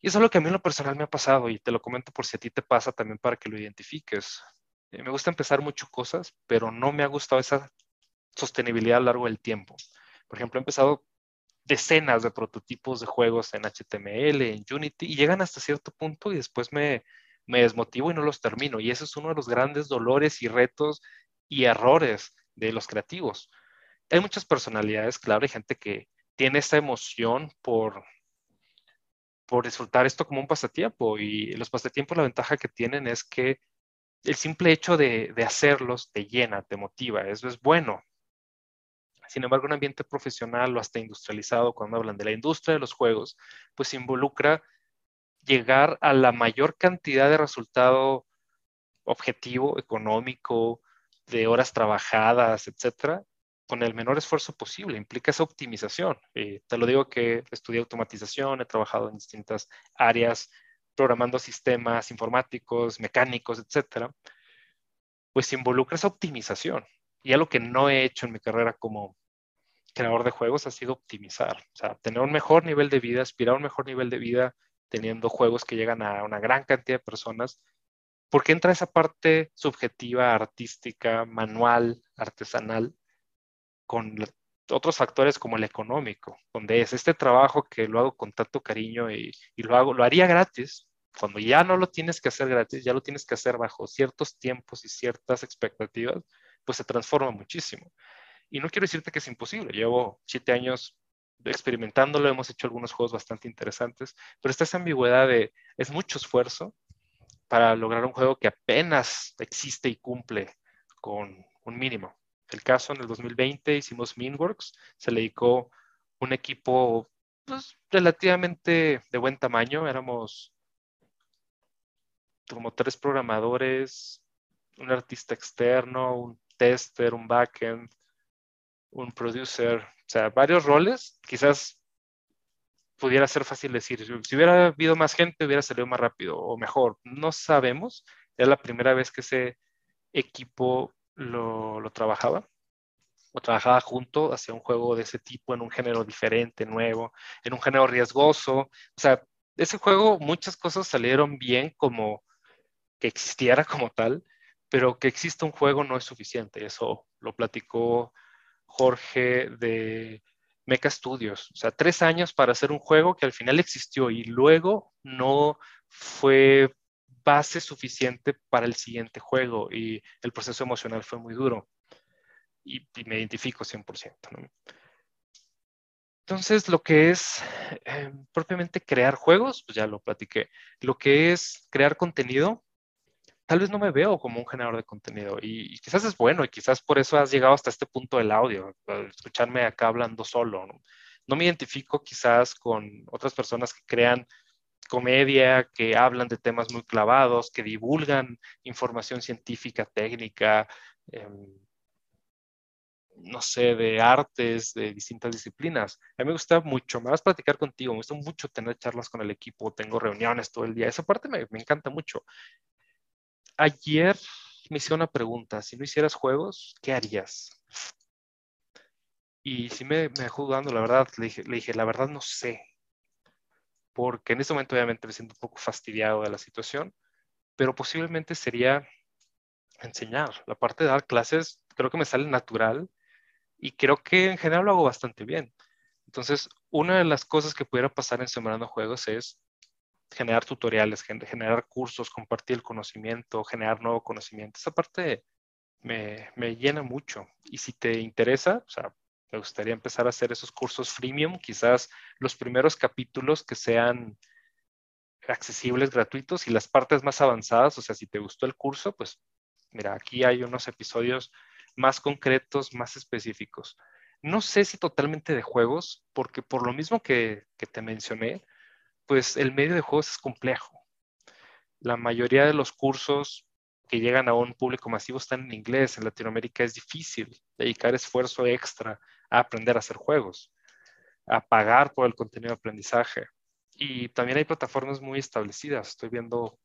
Y eso es lo que a mí en lo personal me ha pasado y te lo comento por si a ti te pasa también para que lo identifiques. Eh, me gusta empezar muchas cosas, pero no me ha gustado esa sostenibilidad a lo largo del tiempo. Por ejemplo, he empezado decenas de prototipos de juegos en HTML, en Unity, y llegan hasta cierto punto y después me, me desmotivo y no los termino. Y ese es uno de los grandes dolores y retos y errores de los creativos. Hay muchas personalidades, claro, hay gente que tiene esa emoción por, por disfrutar esto como un pasatiempo. Y los pasatiempos, la ventaja que tienen es que el simple hecho de, de hacerlos te llena, te motiva. Eso es bueno. Sin embargo, un ambiente profesional o hasta industrializado, cuando hablan de la industria de los juegos, pues involucra llegar a la mayor cantidad de resultado objetivo, económico, de horas trabajadas, etcétera, con el menor esfuerzo posible. Implica esa optimización. Eh, te lo digo que estudié automatización, he trabajado en distintas áreas, programando sistemas informáticos, mecánicos, etcétera. Pues involucra esa optimización. Y algo que no he hecho en mi carrera como creador de juegos ha sido optimizar, o sea, tener un mejor nivel de vida, aspirar a un mejor nivel de vida teniendo juegos que llegan a una gran cantidad de personas, porque entra esa parte subjetiva, artística, manual, artesanal, con otros factores como el económico, donde es este trabajo que lo hago con tanto cariño y, y lo hago, lo haría gratis, cuando ya no lo tienes que hacer gratis, ya lo tienes que hacer bajo ciertos tiempos y ciertas expectativas, pues se transforma muchísimo. Y no quiero decirte que es imposible, llevo siete años experimentándolo, hemos hecho algunos juegos bastante interesantes, pero está esa ambigüedad de, es mucho esfuerzo para lograr un juego que apenas existe y cumple con un mínimo. El caso en el 2020 hicimos Meanworks, se le dedicó un equipo pues, relativamente de buen tamaño, éramos como tres programadores, un artista externo, un tester, un backend, un producer, o sea, varios roles, quizás pudiera ser fácil decir, si hubiera habido más gente, hubiera salido más rápido o mejor. No sabemos, es la primera vez que ese equipo lo, lo trabajaba o trabajaba junto hacia un juego de ese tipo en un género diferente, nuevo, en un género riesgoso. O sea, ese juego muchas cosas salieron bien como que existiera como tal, pero que exista un juego no es suficiente. Eso lo platicó Jorge de Mecha Studios. O sea, tres años para hacer un juego que al final existió y luego no fue base suficiente para el siguiente juego y el proceso emocional fue muy duro. Y, me identifico 100%. Entonces, lo que es eh, propiamente crear juegos, pues ya lo platiqué. Lo que es crear contenido, tal vez no me veo como un generador de contenido y, quizás es bueno y quizás por eso has llegado hasta este punto del audio, escucharme acá hablando solo. ¿no? me identifico quizás con otras personas que crean comedia, que hablan de temas muy clavados, que divulgan información científica, técnica, em, no sé, de artes, de distintas disciplinas. A mí me gusta mucho más platicar contigo, me gusta mucho tener charlas con el equipo, tengo reuniones todo el día, esa parte me, me encanta mucho ayer me hicieron una pregunta, si no hicieras juegos, ¿qué harías? Y sí me, me dejó la verdad, le dije, le dije, la verdad no sé, porque en este momento obviamente me siento un poco fastidiado de la situación, pero posiblemente sería enseñar. La parte de dar clases creo que me sale natural y creo que en general lo hago bastante bien. Entonces, una de las cosas que pudiera pasar en Sembrando Juegos es generar tutoriales, generar cursos, compartir el conocimiento, generar nuevo conocimiento. Esa parte me, me, llena mucho. Y si te interesa, o sea, me gustaría empezar a hacer esos cursos freemium, quizás los primeros capítulos que sean accesibles, gratuitos, y las partes más avanzadas, o sea, si te gustó el curso, pues mira, aquí hay unos episodios más concretos, más específicos. No sé si totalmente de juegos, porque por lo mismo que, que te mencioné, pues el medio de juegos es complejo. La mayoría de los cursos que llegan a un público masivo están en inglés. En Latinoamérica es difícil dedicar esfuerzo extra a aprender a hacer juegos, a pagar por el contenido de aprendizaje. Y también hay plataformas muy establecidas. Estoy viendo,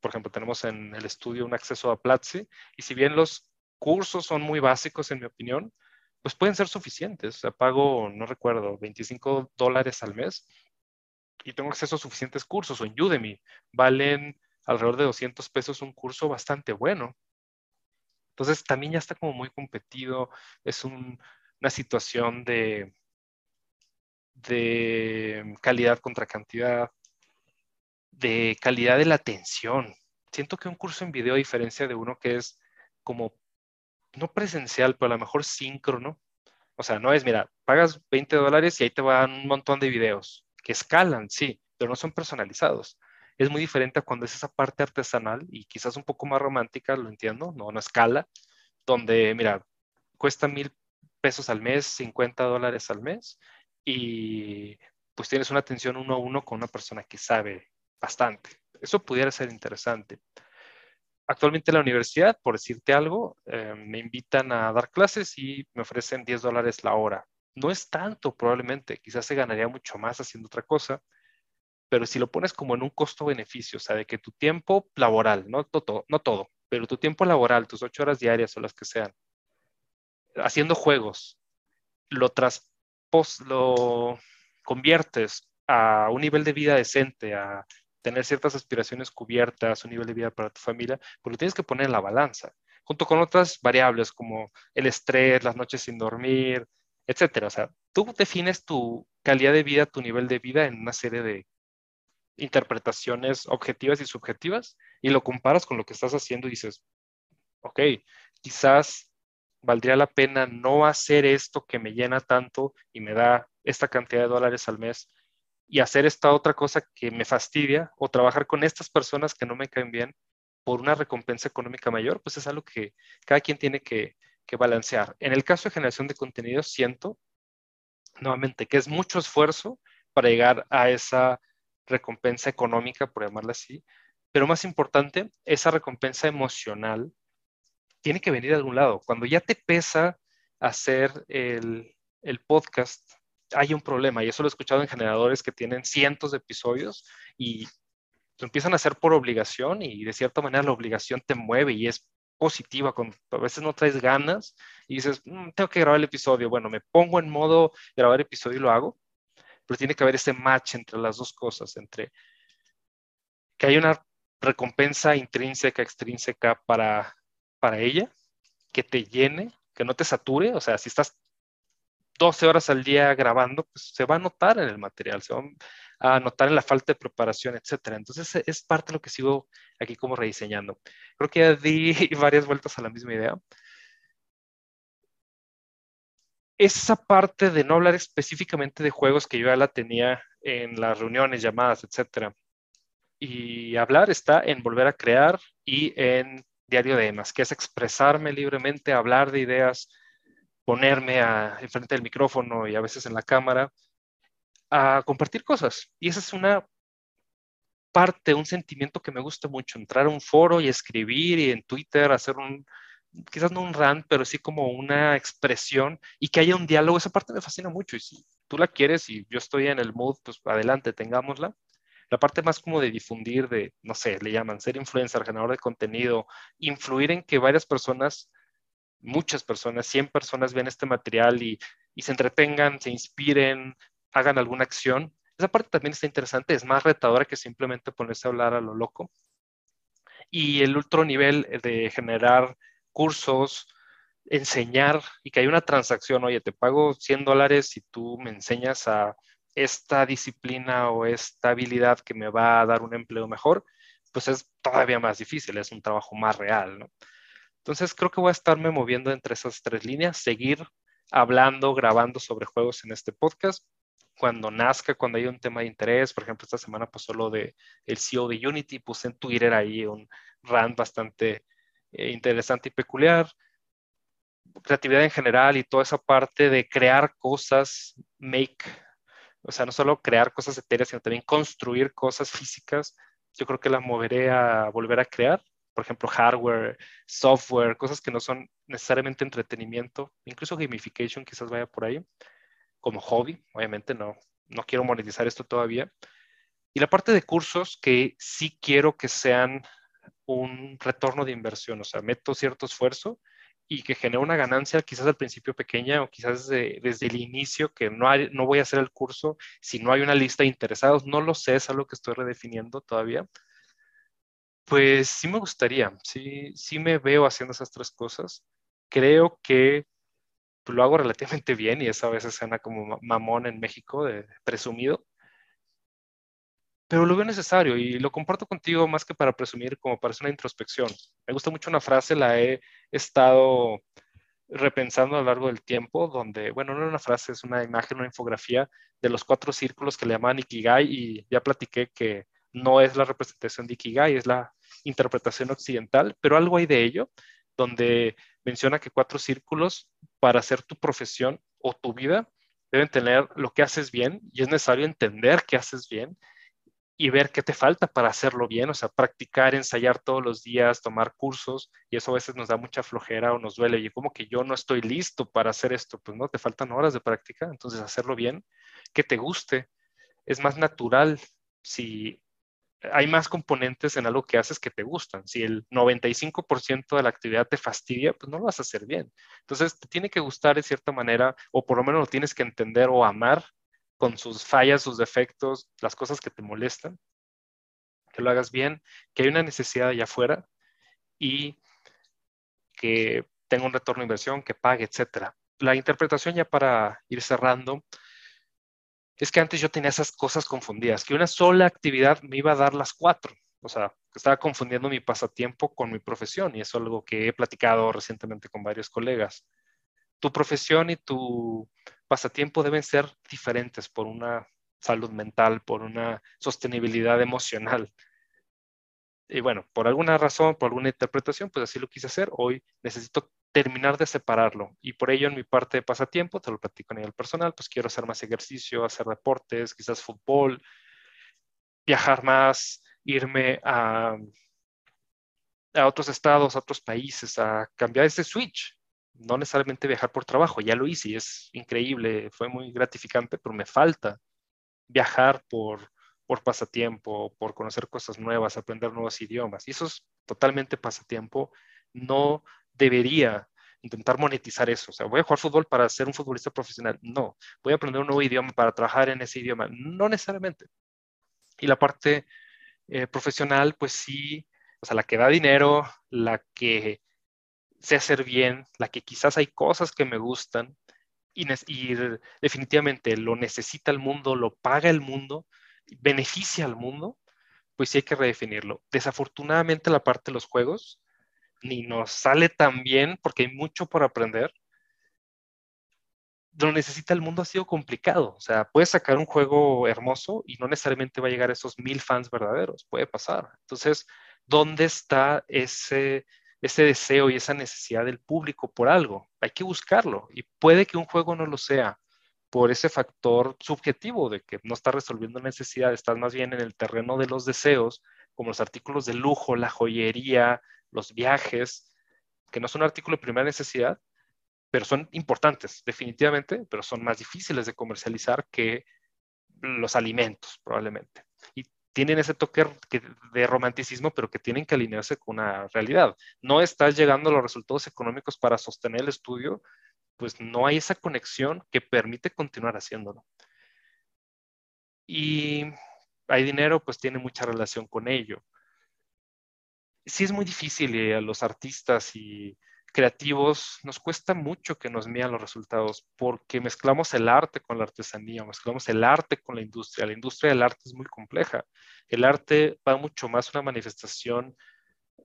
por ejemplo, tenemos en el estudio un acceso a Platzi y si bien los cursos son muy básicos, en mi opinión, pues pueden ser suficientes. O sea, pago, no recuerdo, 25 dólares al mes y tengo acceso a suficientes cursos o en Udemy valen alrededor de 200 pesos un curso bastante bueno. Entonces también ya está como muy competido, es una situación de, de calidad contra cantidad, de calidad de la atención. Siento que un curso en video, a diferencia de uno que es como, no presencial, pero a lo mejor síncrono, o sea, no es, mira, pagas 20 dólares y ahí te van un montón de videos que escalan, sí, pero no son personalizados. Es muy diferente a cuando es esa parte artesanal y quizás un poco más romántica, lo entiendo, no, no escala, donde, mira, cuesta mil pesos al mes, 50 dólares al mes y pues tienes una atención uno a uno con una persona que sabe bastante. Eso pudiera ser interesante. Actualmente en la universidad, por decirte algo, eh, me invitan a dar clases y me ofrecen 10 dólares la hora no es tanto probablemente, quizás se ganaría mucho más haciendo otra cosa, pero si lo pones como en un costo-beneficio, o sea, de que tu tiempo laboral, no todo, no todo, pero tu tiempo laboral, tus ocho horas diarias o las que sean, haciendo juegos, lo, traspos, lo conviertes a un nivel de vida decente, a tener ciertas aspiraciones cubiertas, un nivel de vida para tu familia, pues lo tienes que poner en la balanza, junto con otras variables como el estrés, las noches sin dormir, etcétera. O sea, tú defines tu calidad de vida, tu nivel de vida en una serie de interpretaciones objetivas y subjetivas y lo comparas con lo que estás haciendo y dices, ok, quizás valdría la pena no hacer esto que me llena tanto y me da esta cantidad de dólares al mes y hacer esta otra cosa que me fastidia o trabajar con estas personas que no me caen bien por una recompensa económica mayor, pues es algo que cada quien tiene que, que balancear. En el caso de generación de contenido, siento nuevamente que es mucho esfuerzo para llegar a esa recompensa económica, por llamarla así, pero más importante, esa recompensa emocional tiene que venir de algún lado. Cuando ya te pesa hacer el, el podcast, hay un problema, y eso lo he escuchado en generadores que tienen cientos de episodios y lo empiezan a hacer por obligación y de cierta manera la obligación te mueve y es positiva, con, a veces no traes ganas y dices, mm, tengo que grabar el episodio, bueno, me pongo en modo grabar episodio y lo hago, pero tiene que haber ese match entre las dos cosas, entre que hay una recompensa intrínseca, extrínseca para, para ella, que te llene, que no te sature, o sea, si estás 12 horas al día grabando, pues se va a notar en el material, se va a notar en la falta de preparación, etcétera. Entonces es parte de lo que sigo aquí como rediseñando. Creo que ya di varias vueltas a la misma idea. Esa parte de no hablar específicamente de juegos que yo ya la tenía en las reuniones, llamadas, etcétera. Y hablar está en volver a crear y en diario de EMAS, que es expresarme libremente, hablar de ideas, ponerme a, enfrente del micrófono y a veces en la cámara a compartir cosas. Y esa es una parte, un sentimiento que me gusta mucho, entrar a un foro y escribir y en Twitter hacer un, quizás no un rant, pero sí como una expresión y que haya un diálogo, esa parte me fascina mucho y si tú la quieres y yo estoy en el mood, pues adelante, tengámosla. La parte más como de difundir, de, no sé, le llaman ser influencer, generador de contenido, influir en que varias personas muchas personas, 100 personas ven este material y, se entretengan, se inspiren, hagan alguna acción. Esa parte también está interesante, es más retadora que simplemente ponerse a hablar a lo loco. Y el otro nivel de generar cursos, enseñar y que hay una transacción, oye, te pago 100 dólares y tú me enseñas a esta disciplina o esta habilidad que me va a dar un empleo mejor, pues es todavía más difícil, es un trabajo más real. Entonces creo que voy a estarme moviendo entre esas tres líneas, seguir hablando, grabando sobre juegos en este podcast. Cuando nazca, cuando haya un tema de interés, por ejemplo, esta semana pasó lo de el CEO de Unity, puse en Twitter ahí un rant bastante eh, interesante y peculiar. Creatividad en general y toda esa parte de crear cosas, make, o sea, no solo crear cosas etéreas, sino también construir cosas físicas. Yo creo que la moveré a volver a crear por ejemplo, hardware, software, cosas que no son necesariamente entretenimiento, incluso gamification quizás vaya por ahí, como hobby, obviamente no, no quiero monetizar esto todavía. Y la parte de cursos que sí quiero que sean un retorno de inversión, o sea, meto cierto esfuerzo y que genere una ganancia quizás al principio pequeña o quizás desde, el inicio, que no, hay, no voy a hacer el curso si no hay una lista de interesados, no lo sé, es algo que estoy redefiniendo todavía, pues sí me gustaría, sí, sí me veo haciendo esas tres cosas. Creo que lo hago relativamente bien y eso a veces suena como mamón en México, de presumido. Pero lo veo necesario y lo comparto contigo más que para presumir, como para hacer una introspección. Me gusta mucho una frase, la he estado repensando a lo largo del tiempo, donde, bueno, no es una frase, es una imagen, una infografía de los cuatro círculos que le llaman Ikigai y ya platiqué que no es la representación de Ikigai, es la interpretación occidental, pero algo hay de ello, donde menciona que cuatro círculos para hacer tu profesión o tu vida deben tener lo que haces bien y es necesario entender qué haces bien y ver qué te falta para hacerlo bien, o sea, practicar, ensayar todos los días, tomar cursos, y eso a veces nos da mucha flojera o nos duele, y como que yo no estoy listo para hacer esto, pues no, te faltan horas de práctica, entonces hacerlo bien, que te guste, es más natural si hay más componentes en algo que haces que te gustan. Si el 95% de la actividad te fastidia, pues no lo vas a hacer bien. Entonces, te tiene que gustar de cierta manera, o por lo menos lo tienes que entender o amar con sus fallas, sus defectos, las cosas que te molestan, que lo hagas bien, que hay una necesidad allá afuera y que tenga un retorno de inversión, que pague, etcétera. La interpretación ya para ir cerrando, es que antes yo tenía esas cosas confundidas, que una sola actividad me iba a dar las cuatro. O sea, estaba confundiendo mi pasatiempo con mi profesión y eso es algo que he platicado recientemente con varios colegas. Tu profesión y tu pasatiempo deben ser diferentes por una salud mental, por una sostenibilidad emocional. Y bueno, por alguna razón, por alguna interpretación, pues así lo quise hacer. Hoy necesito terminar de separarlo. Y por ello en mi parte de pasatiempo, te lo platico a nivel personal, pues quiero hacer más ejercicio, hacer deportes, quizás fútbol, viajar más, irme a, a otros estados, a otros países, a cambiar ese switch. no necesariamente viajar por trabajo, ya lo hice y es increíble, fue muy gratificante, pero me falta viajar por, por pasatiempo, por conocer cosas nuevas, aprender nuevos idiomas. Y eso es totalmente pasatiempo. No debería intentar monetizar eso. O sea, voy a jugar fútbol para ser un futbolista profesional. No. Voy a aprender un nuevo idioma para trabajar en ese idioma. No necesariamente. Y la parte eh, profesional, pues sí, o sea, la que da dinero, la que sé hacer bien, la que quizás hay cosas que me gustan y, y definitivamente lo necesita el mundo, lo paga el mundo, beneficia al mundo, pues sí hay que redefinirlo. Desafortunadamente la parte de los juegos ni nos sale tan bien porque hay mucho por aprender. Lo necesita el mundo ha sido complicado. O sea, puedes sacar un juego hermoso y no necesariamente va a llegar a esos mil fans verdaderos. Puede pasar. Entonces, ¿dónde está ese, ese deseo y esa necesidad del público por algo? Hay que buscarlo. Y puede que un juego no lo sea por ese factor subjetivo de que no está resolviendo necesidad, estás más bien en el terreno de los deseos, como los artículos de lujo, la joyería, los viajes, que no son artículos de primera necesidad, pero son importantes, definitivamente, pero son más difíciles de comercializar que los alimentos, probablemente. Y tienen ese toque de romanticismo, pero que tienen que alinearse con una realidad. No estás llegando a los resultados económicos para sostener el estudio pues no hay esa conexión que permite continuar haciéndolo. Y hay dinero, pues tiene mucha relación con ello. Sí es muy difícil y a los artistas y creativos nos cuesta mucho que nos midan los resultados porque mezclamos el arte con la artesanía, mezclamos el arte con la industria. La industria del arte es muy compleja. El arte va mucho más una manifestación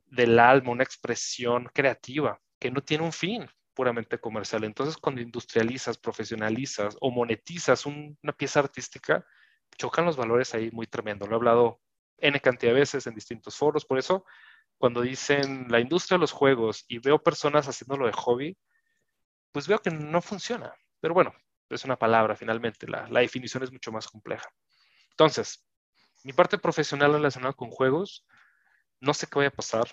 del alma, una expresión creativa que no tiene un fin puramente comercial. Entonces, cuando industrializas, profesionalizas o monetizas una pieza artística, chocan los valores ahí muy tremendo. Lo he hablado N cantidad de veces en distintos foros. Por eso, cuando dicen la industria de los juegos y veo personas haciéndolo de hobby, pues veo que no funciona. Pero bueno, es una palabra finalmente. La, la definición es mucho más compleja. Entonces, mi parte profesional relacionada con juegos, no sé qué vaya a pasar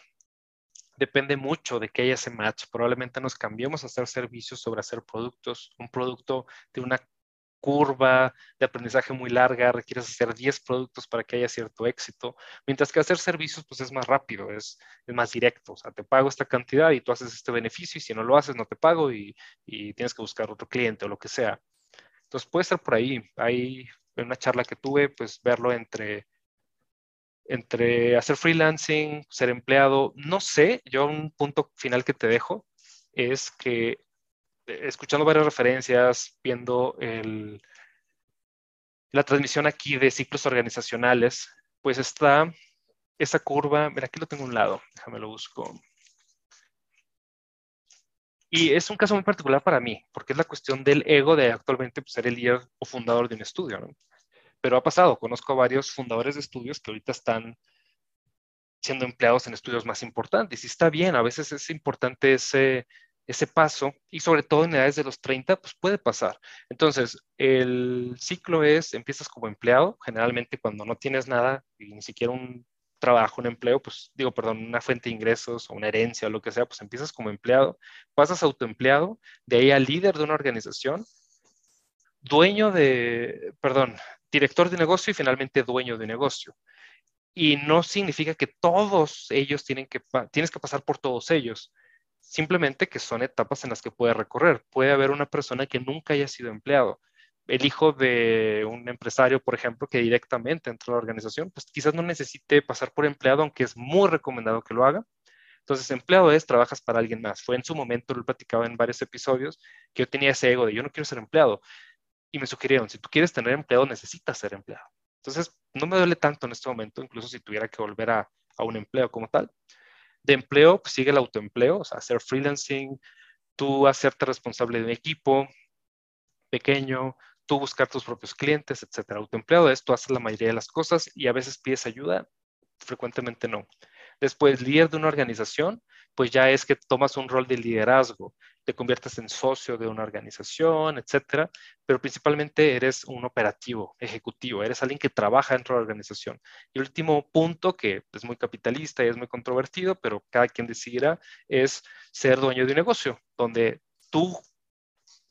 depende mucho de que haya ese match. Probablemente nos cambiemos a hacer servicios sobre hacer productos. Un producto de una curva de aprendizaje muy larga, requieres hacer 10 productos para que haya cierto éxito, mientras que hacer servicios pues es más rápido, es, es más directo, o sea, te pago esta cantidad y tú haces este beneficio y si no lo haces no te pago y, y tienes que buscar otro cliente o lo que sea. Entonces puede ser por ahí, hay una charla que tuve, pues verlo entre entre hacer freelancing, ser empleado, no sé, yo un punto final que te dejo es que eh, escuchando varias referencias, viendo la transmisión aquí de ciclos organizacionales, pues está esa curva, mira, aquí lo tengo a un lado, déjame lo busco. Y es un caso muy particular para mí, porque es la cuestión del ego de actualmente pues, ser el líder o fundador de un estudio. ¿no? Pero ha pasado. Conozco a varios fundadores de estudios que ahorita están siendo empleados en estudios más importantes y está bien, a veces es importante ese, ese paso y sobre todo en edades de los 30, pues puede pasar. Entonces, el ciclo es, empiezas como empleado, generalmente cuando no tienes nada y ni siquiera un trabajo, un empleo, pues digo, perdón, una fuente de ingresos o una herencia o lo que sea, pues empiezas como empleado, pasas a autoempleado, de ahí a líder de una organización, dueño de, perdón, director de negocio y finalmente dueño de negocio. Y no significa que todos ellos tienen que, tienes que pasar por todos ellos. Simplemente que son etapas en las que puede recorrer. Puede haber una persona que nunca haya sido empleado. El hijo de un empresario, por ejemplo, que directamente entró a la organización, pues quizás no necesite pasar por empleado, aunque es muy recomendado que lo haga. Entonces, empleado es, trabajas para alguien más. Fue en su momento, lo platicaba en varios episodios, que yo tenía ese ego de yo no quiero ser empleado y me sugirieron, si tú quieres tener empleo, necesitas ser empleado. Entonces, no me duele tanto en este momento, incluso si tuviera que volver a, a un empleo como tal. De empleo, pues sigue el autoempleo, o sea, hacer freelancing, tú hacerte responsable de un equipo pequeño, tú buscar tus propios clientes, etcétera. Autoempleado es tú haces la mayoría de las cosas y a veces pides ayuda, frecuentemente no. Después, líder de una organización, pues ya es que tomas un rol de liderazgo, te conviertes en socio de una organización, etcétera, pero principalmente eres un operativo, ejecutivo, eres alguien que trabaja dentro de la organización. Y el último punto, que es muy capitalista y es muy controvertido, pero cada quien decidirá, es ser dueño de un negocio, donde tú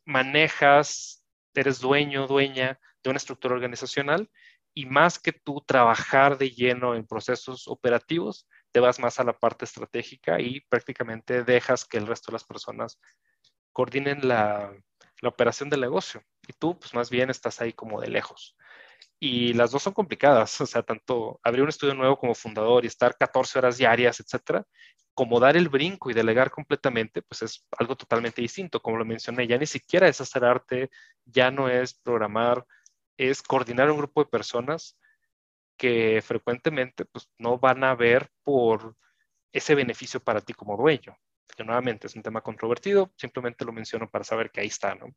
manejas, eres dueño, dueña de una estructura organizacional y más que tú trabajar de lleno en procesos operativos, te vas más a la parte estratégica y prácticamente dejas que el resto de las personas coordinen la, operación del negocio. Y tú, pues más bien estás ahí como de lejos. Y las dos son complicadas, o sea, tanto abrir un estudio nuevo como fundador y estar 14 horas diarias, etcétera, como dar el brinco y delegar completamente, pues es algo totalmente distinto. Como lo mencioné, ya ni siquiera es hacer arte, ya no es programar, es coordinar un grupo de personas que frecuentemente pues, no van a ver por ese beneficio para ti como dueño. Que nuevamente es un tema controvertido, simplemente lo menciono para saber que ahí está, ¿no?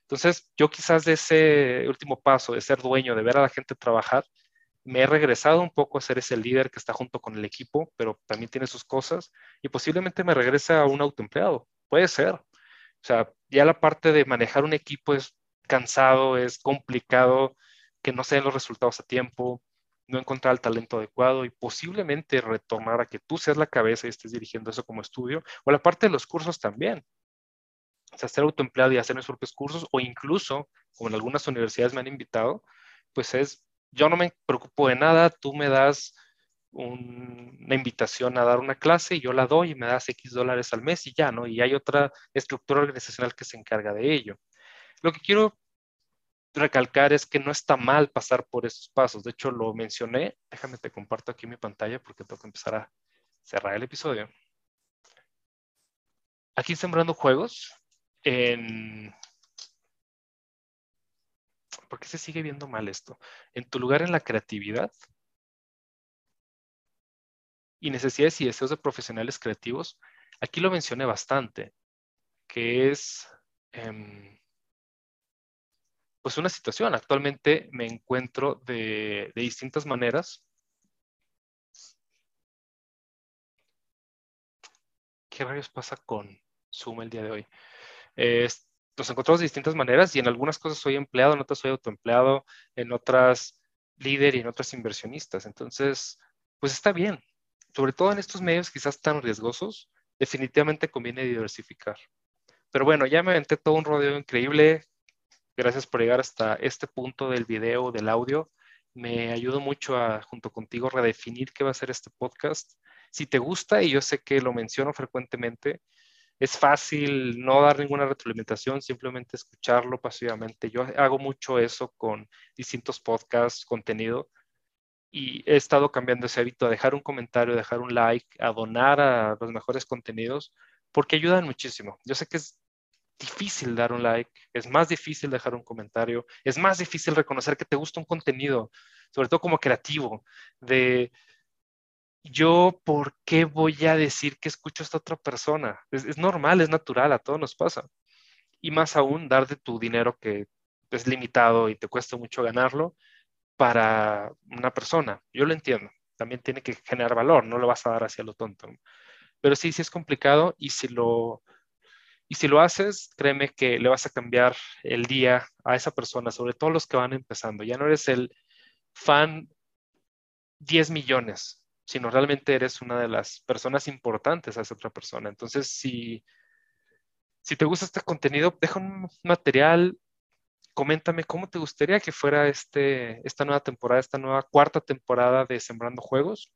Entonces, yo quizás de ese último paso, de ser dueño, de ver a la gente trabajar, me he regresado un poco a ser ese líder que está junto con el equipo, pero también tiene sus cosas, y posiblemente me regrese a un autoempleado. Puede ser. O sea, ya la parte de manejar un equipo es cansado, es complicado, que no se den los resultados a tiempo, no encontrar el talento adecuado y posiblemente retornar a que tú seas la cabeza y estés dirigiendo eso como estudio, o la parte de los cursos también. O sea, ser autoempleado y hacer mis propios cursos, o incluso, como en algunas universidades me han invitado, pues es, yo no me preocupo de nada, tú me das una invitación a dar una clase y yo la doy y me das X dólares al mes y ya, ¿no? Y hay otra estructura organizacional que se encarga de ello. Lo que quiero recalcar es que no está mal pasar por esos pasos. De hecho, lo mencioné. Déjame te comparto aquí mi pantalla porque tengo que empezar a cerrar el episodio. Aquí sembrando juegos en... ¿Por qué se sigue viendo mal esto? En tu lugar en la creatividad y necesidades y deseos de profesionales creativos, aquí lo mencioné bastante, que es... Em, pues una situación. Actualmente me encuentro de, distintas maneras. ¿Qué rayos pasa con Zoom el día de hoy? nos encontramos de distintas maneras y en algunas cosas soy empleado, en otras soy autoempleado, en otras líder y en otras inversionistas. Entonces, pues está bien. Sobre todo en estos medios quizás tan riesgosos, definitivamente conviene diversificar. Pero bueno, ya me aventé todo un rodeo increíble. Gracias por llegar hasta este punto del video, del audio. Me ayuda mucho a, junto contigo, redefinir qué va a ser este podcast. Si te gusta, y yo sé que lo menciono frecuentemente, es fácil no dar ninguna retroalimentación, simplemente escucharlo pasivamente. Yo hago mucho eso con distintos podcasts, contenido, y he estado cambiando ese hábito a dejar un comentario, dejar un like, a donar a los mejores contenidos, porque ayudan muchísimo. Yo sé que es difícil dar un like, es más difícil dejar un comentario, es más difícil reconocer que te gusta un contenido, sobre todo como creativo, de yo, ¿por qué voy a decir que escucho a esta otra persona? Es, normal, es natural, a todos nos pasa. Y más aún, dar de tu dinero que es limitado y te cuesta mucho ganarlo para una persona. Yo lo entiendo. También tiene que generar valor, no lo vas a dar hacia lo tonto. Pero sí, sí es complicado y si lo y si lo haces, créeme que le vas a cambiar el día a esa persona, sobre todo los que van empezando. Ya no eres el fan 10 millones, sino realmente eres una de las personas importantes a esa otra persona. Entonces, si, si te gusta este contenido, deja un material, coméntame cómo te gustaría que fuera este, esta nueva temporada, esta nueva cuarta temporada de Sembrando Juegos.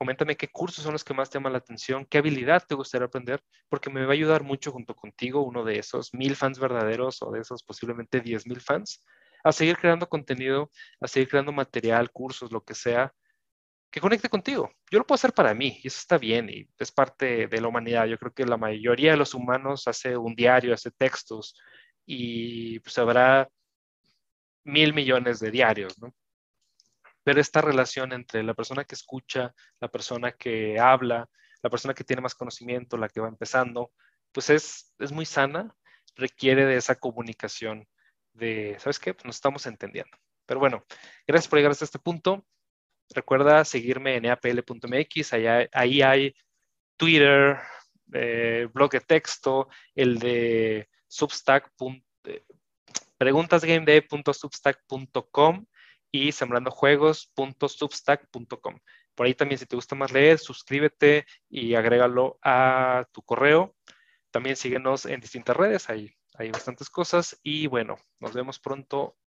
Coméntame qué cursos son los que más te llaman la atención, qué habilidad te gustaría aprender, porque me va a ayudar mucho junto contigo, uno de esos mil fans verdaderos o de esos posiblemente diez mil fans, a seguir creando contenido, a seguir creando material, cursos, lo que sea, que conecte contigo. Yo lo puedo hacer para mí y eso está bien y es parte de la humanidad. Yo creo que la mayoría de los humanos hace un diario, hace textos y pues habrá mil millones de diarios, ¿no? Pero esta relación entre la persona que escucha, la persona que habla, la persona que tiene más conocimiento, la que va empezando, pues es, es muy sana, requiere de esa comunicación de, ¿sabes qué? Pues nos estamos entendiendo. Pero bueno, gracias por llegar hasta este punto. Recuerda seguirme en eapl.mx, ahí hay Twitter, eh, blog de texto, el de Substack, eh, y sembrandojuegos.substack.com. Por ahí también si te gusta más leer, suscríbete y agrégalo a tu correo. También síguenos en distintas redes, hay, hay bastantes cosas. Y bueno, nos vemos pronto